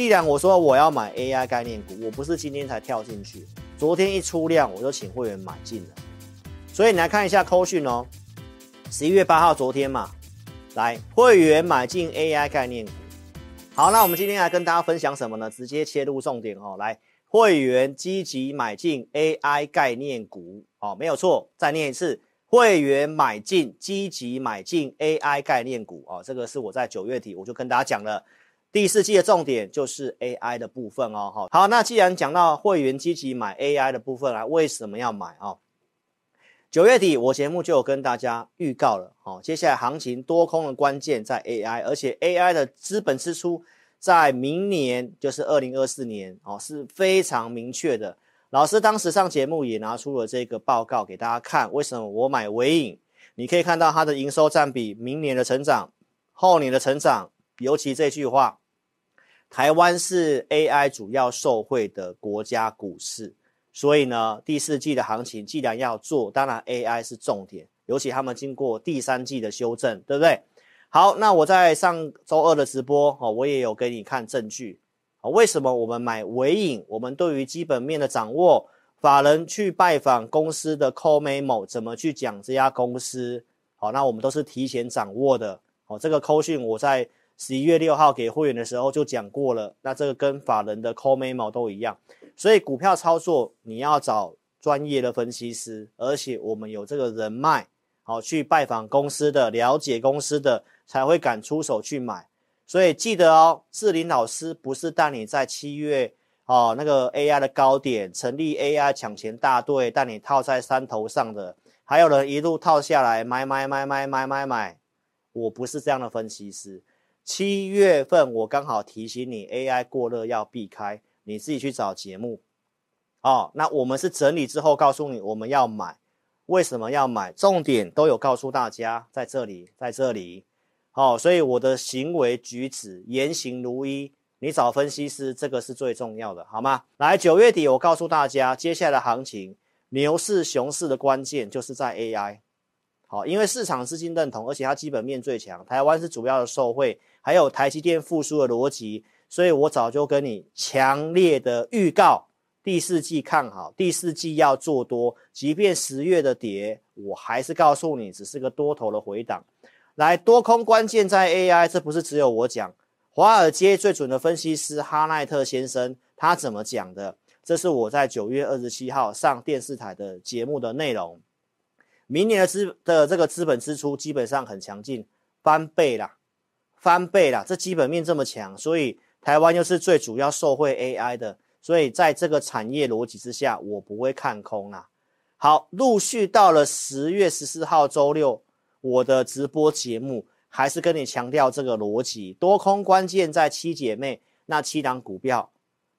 既然我说我要买 AI 概念股，我不是今天才跳进去，昨天一出量我就请会员买进了。所以你来看一下扣讯哦，十一月八号昨天嘛，来会员买进 AI 概念股。好，那我们今天来跟大家分享什么呢？直接切入重点哦，来会员积极买进 AI 概念股哦，没有错，再念一次。会员买进，积极买进 AI 概念股哦，这个是我在九月底我就跟大家讲了，第四季的重点就是 AI 的部分哦。好，好，那既然讲到会员积极买 AI 的部分啊，为什么要买啊？九月底我节目就有跟大家预告了，哦，接下来行情多空的关键在 AI，而且 AI 的资本支出在明年就是二零二四年哦是非常明确的。老师当时上节目也拿出了这个报告给大家看，为什么我买纬颖？你可以看到它的营收占比，明年的成长，后年的成长，尤其这句话，台湾是 AI 主要受惠的国家股市，所以呢，第四季的行情既然要做，当然 AI 是重点，尤其他们经过第三季的修正，对不对？好，那我在上周二的直播哦，我也有给你看证据。为什么我们买纬颖？我们对于基本面的掌握，法人去拜访公司的 call memo，怎么去讲这家公司？好，那我们都是提前掌握的。好，这个扣讯我在十一月六号给会员的时候就讲过了。那这个跟法人的 call memo 都一样。所以股票操作你要找专业的分析师，而且我们有这个人脉，好去拜访公司的，了解公司的，才会敢出手去买。所以记得哦，志林老师不是带你在七月哦那个 AI 的高点成立 AI 抢钱大队，带你套在山头上的，还有人一路套下来买买买买买买买，我不是这样的分析师。七月份我刚好提醒你 AI 过热要避开，你自己去找节目哦。那我们是整理之后告诉你我们要买，为什么要买？重点都有告诉大家，在这里，在这里。哦，所以我的行为举止言行如一，你找分析师，这个是最重要的，好吗？来，九月底我告诉大家，接下来的行情，牛市、熊市的关键就是在 AI。好，因为市场资金认同，而且它基本面最强，台湾是主要的受惠，还有台积电复苏的逻辑，所以我早就跟你强烈的预告，第四季看好，第四季要做多，即便十月的跌，我还是告诉你，只是个多头的回档。来，多空关键在 AI，这不是只有我讲。华尔街最准的分析师哈奈特先生他怎么讲的？这是我在九月二十七号上电视台的节目的内容。明年的资的这个资本支出基本上很强劲，翻倍啦，翻倍啦。这基本面这么强，所以台湾又是最主要受惠 AI 的，所以在这个产业逻辑之下，我不会看空啦。好，陆续到了十月十四号周六。我的直播节目还是跟你强调这个逻辑，多空关键在七姐妹那七档股票，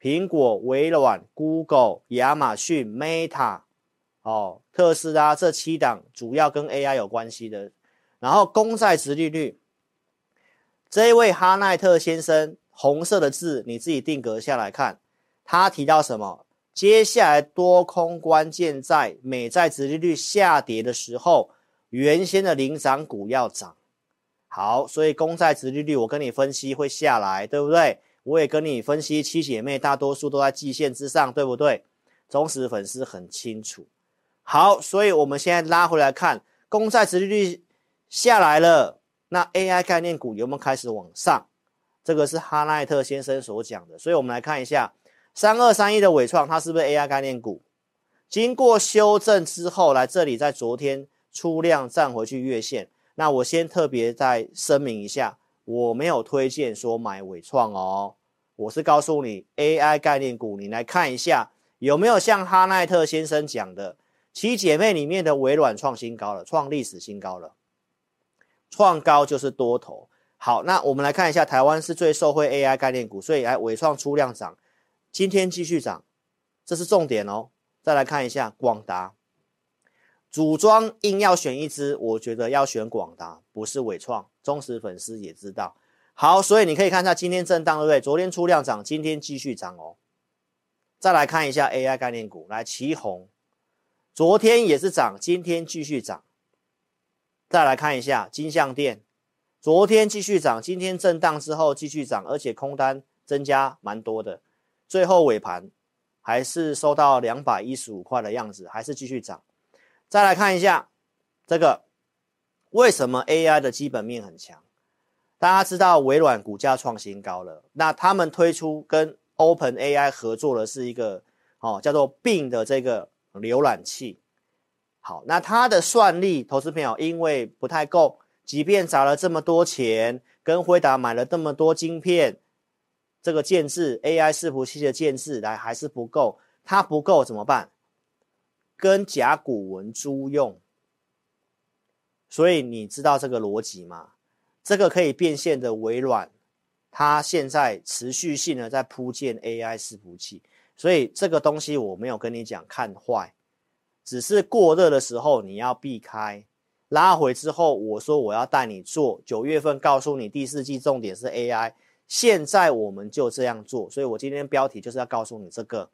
苹果、微软、Google、亚马逊、Meta，哦，特斯拉这七档主要跟 AI 有关系的。然后公债殖利率，这一位哈奈特先生，红色的字你自己定格下来看，他提到什么？接下来多空关键在美债殖利率下跌的时候。原先的领涨股要涨，好，所以公债殖利率我跟你分析会下来，对不对？我也跟你分析七姐妹大多数都在季线之上，对不对？忠实粉丝很清楚。好，所以我们现在拉回来看，公债殖利率下来了，那 AI 概念股有没有开始往上？这个是哈奈特先生所讲的，所以我们来看一下三二三一的伟创，它是不是 AI 概念股？经过修正之后，来这里在昨天。出量站回去月线，那我先特别再声明一下，我没有推荐说买伟创哦，我是告诉你 AI 概念股，你来看一下有没有像哈奈特先生讲的，七姐妹里面的微软创新高了，创历史新高了，创高就是多头。好，那我们来看一下，台湾是最受惠 AI 概念股，所以来纬创出量涨，今天继续涨，这是重点哦。再来看一下广达。组装硬要选一支，我觉得要选广达，不是伟创。忠实粉丝也知道。好，所以你可以看一下今天震荡，对不对？昨天出量涨，今天继续涨哦。再来看一下 AI 概念股，来奇红，昨天也是涨，今天继续涨。再来看一下金像电，昨天继续涨，今天震荡之后继续涨，而且空单增加蛮多的，最后尾盘还是收到两百一十五块的样子，还是继续涨。再来看一下这个，为什么 AI 的基本面很强？大家知道微软股价创新高了，那他们推出跟 OpenAI 合作的是一个哦叫做并的这个浏览器。好，那它的算力，投资朋友因为不太够，即便砸了这么多钱，跟辉达买了这么多晶片，这个建置 AI 伺服器的建置来还是不够，它不够怎么办？跟甲骨文租用。所以你知道这个逻辑吗？这个可以变现的微软，它现在持续性的在铺建 AI 伺服器，所以这个东西我没有跟你讲看坏。只是过热的时候你要避开，拉回之后我说我要带你做，九月份告诉你第四季重点是 AI，现在我们就这样做，所以我今天标题就是要告诉你这个。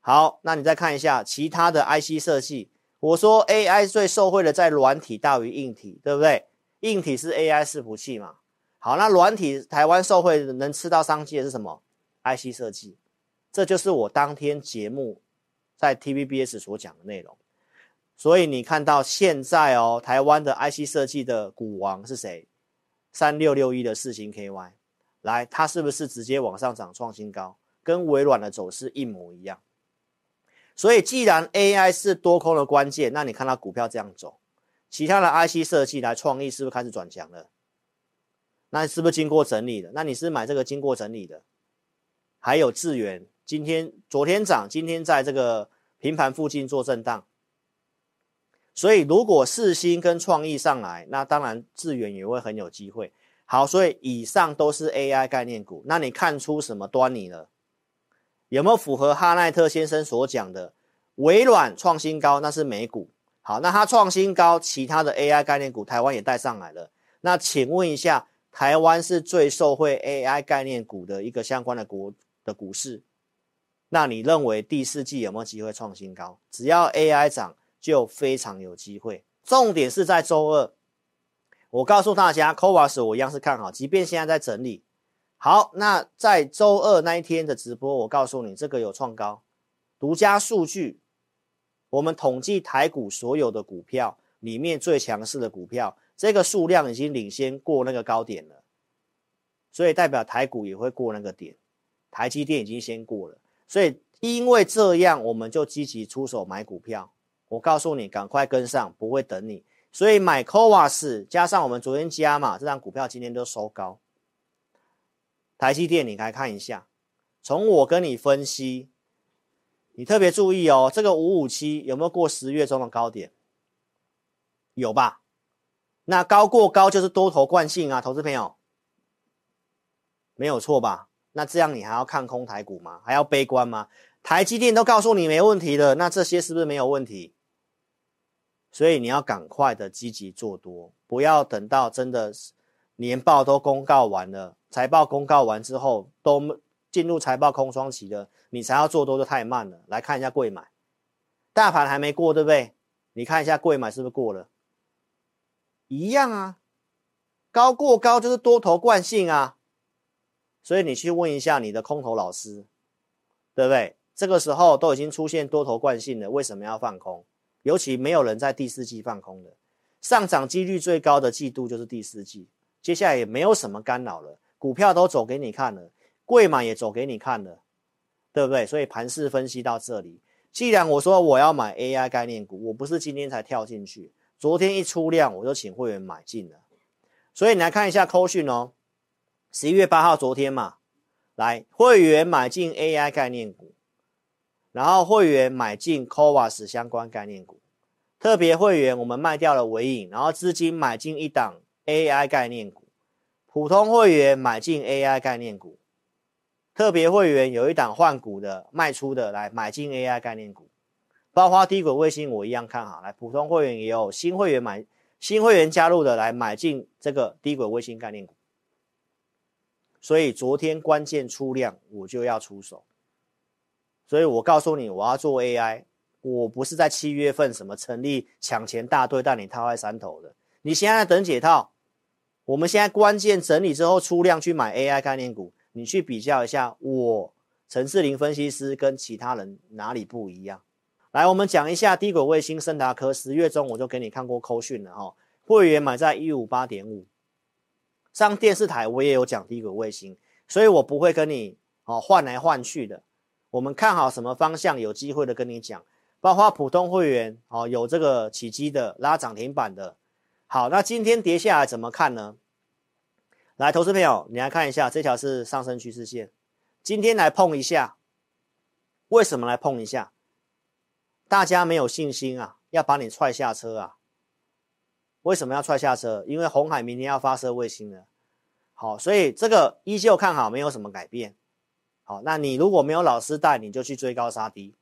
好，那你再看一下其他的 IC 设计，我说 AI 最受惠的在软体大于硬体，对不对？硬体是 AI 伺服器嘛？好，那软体台湾受惠能吃到商机的是什么？IC 设计，这就是我当天节目。在 TVBS 所讲的内容，所以你看到现在哦，台湾的 IC 设计的股王是谁？三六六一的四星 KY，来，它是不是直接往上涨创新高？跟微软的走势一模一样。所以既然 AI 是多空的关键，那你看到股票这样走，其他的 IC 设计来创意是不是开始转强了？那是不是经过整理的？那你是买这个经过整理的？还有智源。今天、昨天涨，今天在这个平盘附近做震荡，所以如果四星跟创意上来，那当然智远也会很有机会。好，所以以上都是 AI 概念股，那你看出什么端倪了？有没有符合哈奈特先生所讲的？微软创新高，那是美股。好，那它创新高，其他的 AI 概念股台湾也带上来了。那请问一下，台湾是最受惠 AI 概念股的一个相关的国的股市？那你认为第四季有没有机会创新高？只要 AI 涨，就非常有机会。重点是在周二，我告诉大家，Covax 我一样是看好，即便现在在整理。好，那在周二那一天的直播，我告诉你，这个有创高，独家数据，我们统计台股所有的股票里面最强势的股票，这个数量已经领先过那个高点了，所以代表台股也会过那个点，台积电已经先过了。所以，因为这样，我们就积极出手买股票。我告诉你，赶快跟上，不会等你。所以买 CoWoS 加上我们昨天加码，这张股票今天都收高。台积电，你来看一下，从我跟你分析，你特别注意哦，这个五五七有没有过十月中的高点？有吧？那高过高就是多头惯性啊，投资朋友，没有错吧？那这样你还要看空台股吗？还要悲观吗？台积电都告诉你没问题了，那这些是不是没有问题？所以你要赶快的积极做多，不要等到真的年报都公告完了，财报公告完之后都进入财报空窗期了，你才要做多就太慢了。来看一下贵买，大盘还没过，对不对？你看一下贵买是不是过了？一样啊，高过高就是多头惯性啊。所以你去问一下你的空头老师，对不对？这个时候都已经出现多头惯性了，为什么要放空？尤其没有人在第四季放空的，上涨几率最高的季度就是第四季。接下来也没有什么干扰了，股票都走给你看了，贵买也走给你看了，对不对？所以盘势分析到这里，既然我说我要买 AI 概念股，我不是今天才跳进去，昨天一出量我就请会员买进了。所以你来看一下扣讯哦。十一月八号，昨天嘛，来会员买进 AI 概念股，然后会员买进 c o v a s 相关概念股，特别会员我们卖掉了尾影，然后资金买进一档 AI 概念股，普通会员买进 AI 概念股，特别会员有一档换股的卖出的来买进 AI 概念股，包括低轨卫星我一样看好，来普通会员也有新会员买新会员加入的来买进这个低轨卫星概念股。所以昨天关键出量，我就要出手。所以我告诉你，我要做 AI，我不是在七月份什么成立抢钱大队带你套在山头的。你现在等解套，我们现在关键整理之后出量去买 AI 概念股，你去比较一下我陈志林分析师跟其他人哪里不一样。来，我们讲一下低轨卫星升达科，十月中我就给你看过扣讯了哈，会员买在一五八点五，上电视台我也有讲低轨卫星，所以我不会跟你哦换来换去的。我们看好什么方向，有机会的跟你讲。包括普通会员哦，有这个起基的拉涨停板的。好，那今天跌下来怎么看呢？来，投资朋友，你来看一下，这条是上升趋势线，今天来碰一下，为什么来碰一下？大家没有信心啊，要把你踹下车啊？为什么要踹下车？因为红海明天要发射卫星了。好，所以这个依旧看好，没有什么改变。好，那你如果没有老师带，你就去追高杀低。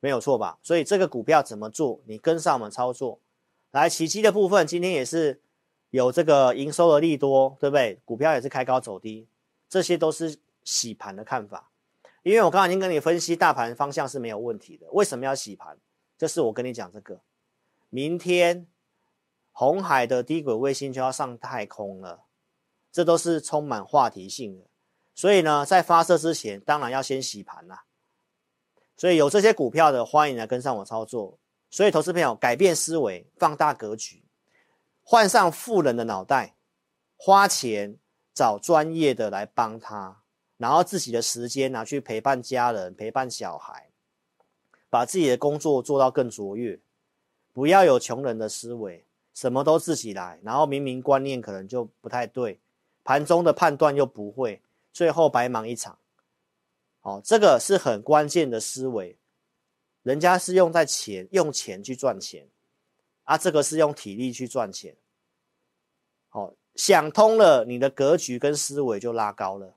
没有错吧？所以这个股票怎么做？你跟上我们操作。来，起基的部分今天也是有这个营收的利多，对不对？股票也是开高走低，这些都是洗盘的看法。因为我刚刚已经跟你分析，大盘方向是没有问题的。为什么要洗盘？就是我跟你讲这个，明天红海的低轨卫星就要上太空了，这都是充满话题性的。所以呢，在发射之前，当然要先洗盘啦。所以有这些股票的，欢迎来跟上我操作。所以投资朋友改变思维，放大格局，换上富人的脑袋，花钱找专业的来帮他，然后自己的时间拿去陪伴家人、陪伴小孩，把自己的工作做到更卓越。不要有穷人的思维，什么都自己来，然后明明观念可能就不太对，盘中的判断又不会，最后白忙一场。哦，这个是很关键的思维，人家是用在钱，用钱去赚钱，啊，这个是用体力去赚钱。好，想通了，你的格局跟思维就拉高了。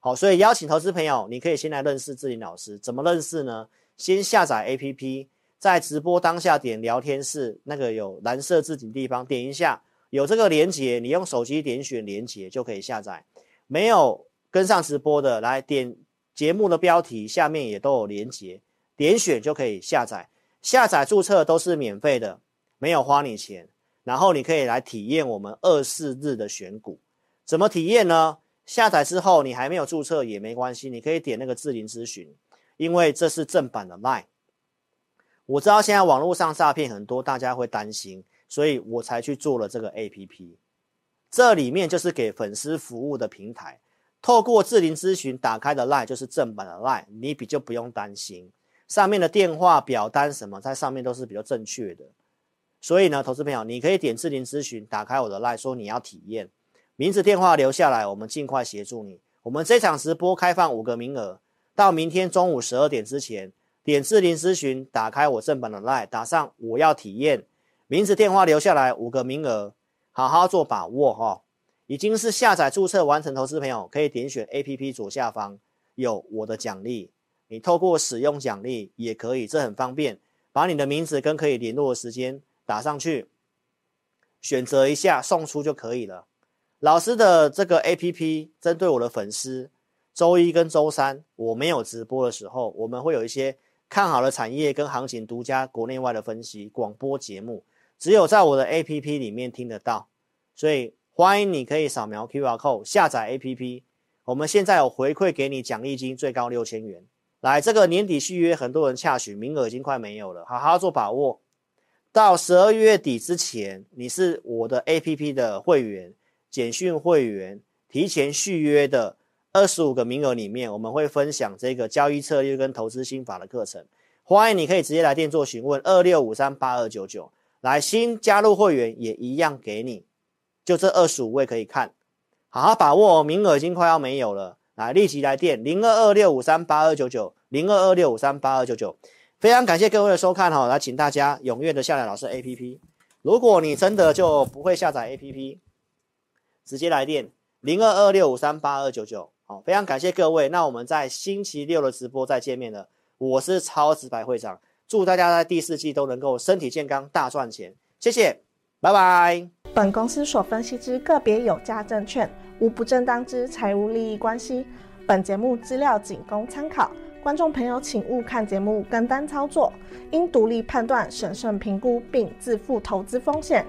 好，所以邀请投资朋友，你可以先来认识志霖老师，怎么认识呢？先下载 APP，在直播当下点聊天室，那个有蓝色字体地方点一下，有这个连接，你用手机点选连接就可以下载。没有跟上直播的，来点。节目的标题下面也都有连接，点选就可以下载。下载注册都是免费的，没有花你钱。然后你可以来体验我们二四日的选股，怎么体验呢？下载之后你还没有注册也没关系，你可以点那个智霖咨询，因为这是正版的卖。我知道现在网络上诈骗很多，大家会担心，所以我才去做了这个 APP。这里面就是给粉丝服务的平台。透过智霖咨询打开的 LINE 就是正版的 LINE，你比较不用担心。上面的电话、表单什么，在上面都是比较正确的。所以呢，投资朋友，你可以点智霖咨询，打开我的 LINE，说你要体验，名字、电话留下来，我们尽快协助你。我们这场直播开放五个名额，到明天中午十二点之前，点智霖咨询，打开我正版的 LINE，打上我要体验，名字、电话留下来，五个名额，好好做把握哈。已经是下载注册完成，投资朋友可以点选 APP 左下方有我的奖励，你透过使用奖励也可以，这很方便，把你的名字跟可以联络的时间打上去，选择一下送出就可以了。老师的这个 APP 针对我的粉丝，周一跟周三我没有直播的时候，我们会有一些看好的产业跟行情独家国内外的分析广播节目，只有在我的 APP 里面听得到，所以。欢迎你可以扫描 QR code 下载 APP，我们现在有回馈给你奖励金，最高六千元。来，这个年底续约，很多人恰许，名额已经快没有了，好好做把握。到十二月底之前，你是我的 APP 的会员、简讯会员，提前续约的二十五个名额里面，我们会分享这个交易策略跟投资心法的课程。欢迎你可以直接来电做询问，二六五三八二九九。来，新加入会员也一样给你。就这二十五位可以看，好好把握，名额已经快要没有了，来立即来电零二二六五三八二九九零二二六五三八二九九，非常感谢各位的收看哈，来请大家踊跃的下载老师 APP，如果你真的就不会下载 APP，直接来电零二二六五三八二九九，好，非常感谢各位，那我们在星期六的直播再见面了，我是超直白会长，祝大家在第四季都能够身体健康大赚钱，谢谢，拜拜。本公司所分析之个别有价证券，无不正当之财务利益关系。本节目资料仅供参考，观众朋友请勿看节目跟单操作，应独立判断、审慎评估并自负投资风险。